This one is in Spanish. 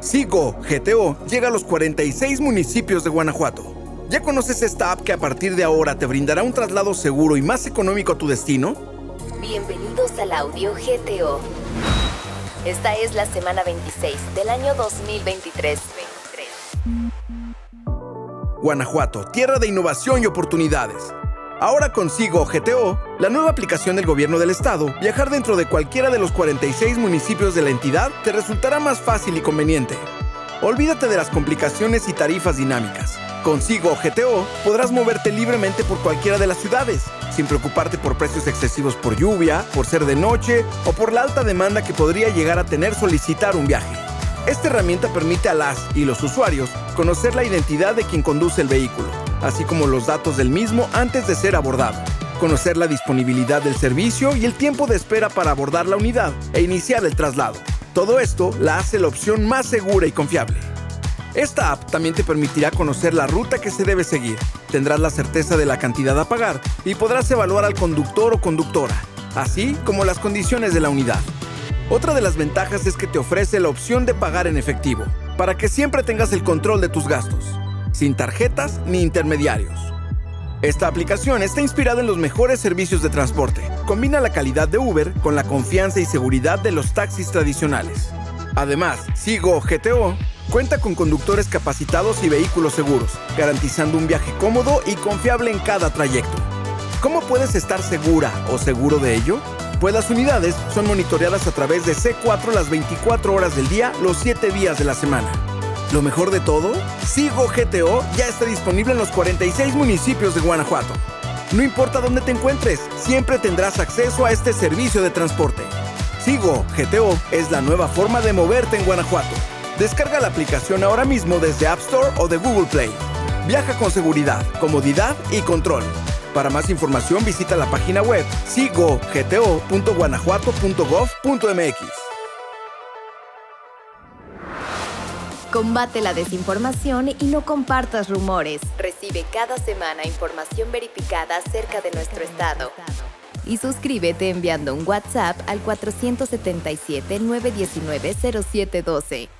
Sigo GTO llega a los 46 municipios de Guanajuato. ¿Ya conoces esta app que a partir de ahora te brindará un traslado seguro y más económico a tu destino? Bienvenidos al audio GTO. Esta es la semana 26 del año 2023. Guanajuato, tierra de innovación y oportunidades. Ahora consigo GTO, la nueva aplicación del gobierno del estado, viajar dentro de cualquiera de los 46 municipios de la entidad te resultará más fácil y conveniente. Olvídate de las complicaciones y tarifas dinámicas. Consigo GTO podrás moverte libremente por cualquiera de las ciudades, sin preocuparte por precios excesivos por lluvia, por ser de noche o por la alta demanda que podría llegar a tener solicitar un viaje. Esta herramienta permite a las y los usuarios conocer la identidad de quien conduce el vehículo así como los datos del mismo antes de ser abordado, conocer la disponibilidad del servicio y el tiempo de espera para abordar la unidad e iniciar el traslado. Todo esto la hace la opción más segura y confiable. Esta app también te permitirá conocer la ruta que se debe seguir, tendrás la certeza de la cantidad a pagar y podrás evaluar al conductor o conductora, así como las condiciones de la unidad. Otra de las ventajas es que te ofrece la opción de pagar en efectivo, para que siempre tengas el control de tus gastos sin tarjetas ni intermediarios. Esta aplicación está inspirada en los mejores servicios de transporte. Combina la calidad de Uber con la confianza y seguridad de los taxis tradicionales. Además, Sigo GTO cuenta con conductores capacitados y vehículos seguros, garantizando un viaje cómodo y confiable en cada trayecto. ¿Cómo puedes estar segura o seguro de ello? Pues las unidades son monitoreadas a través de C4 las 24 horas del día, los 7 días de la semana. Lo mejor de todo, Sigo GTO ya está disponible en los 46 municipios de Guanajuato. No importa dónde te encuentres, siempre tendrás acceso a este servicio de transporte. Sigo GTO es la nueva forma de moverte en Guanajuato. Descarga la aplicación ahora mismo desde App Store o de Google Play. Viaja con seguridad, comodidad y control. Para más información visita la página web sigogto.guanajuato.gov.mx. Combate la desinformación y no compartas rumores. Recibe cada semana información verificada acerca de nuestro estado. Y suscríbete enviando un WhatsApp al 477-919-0712.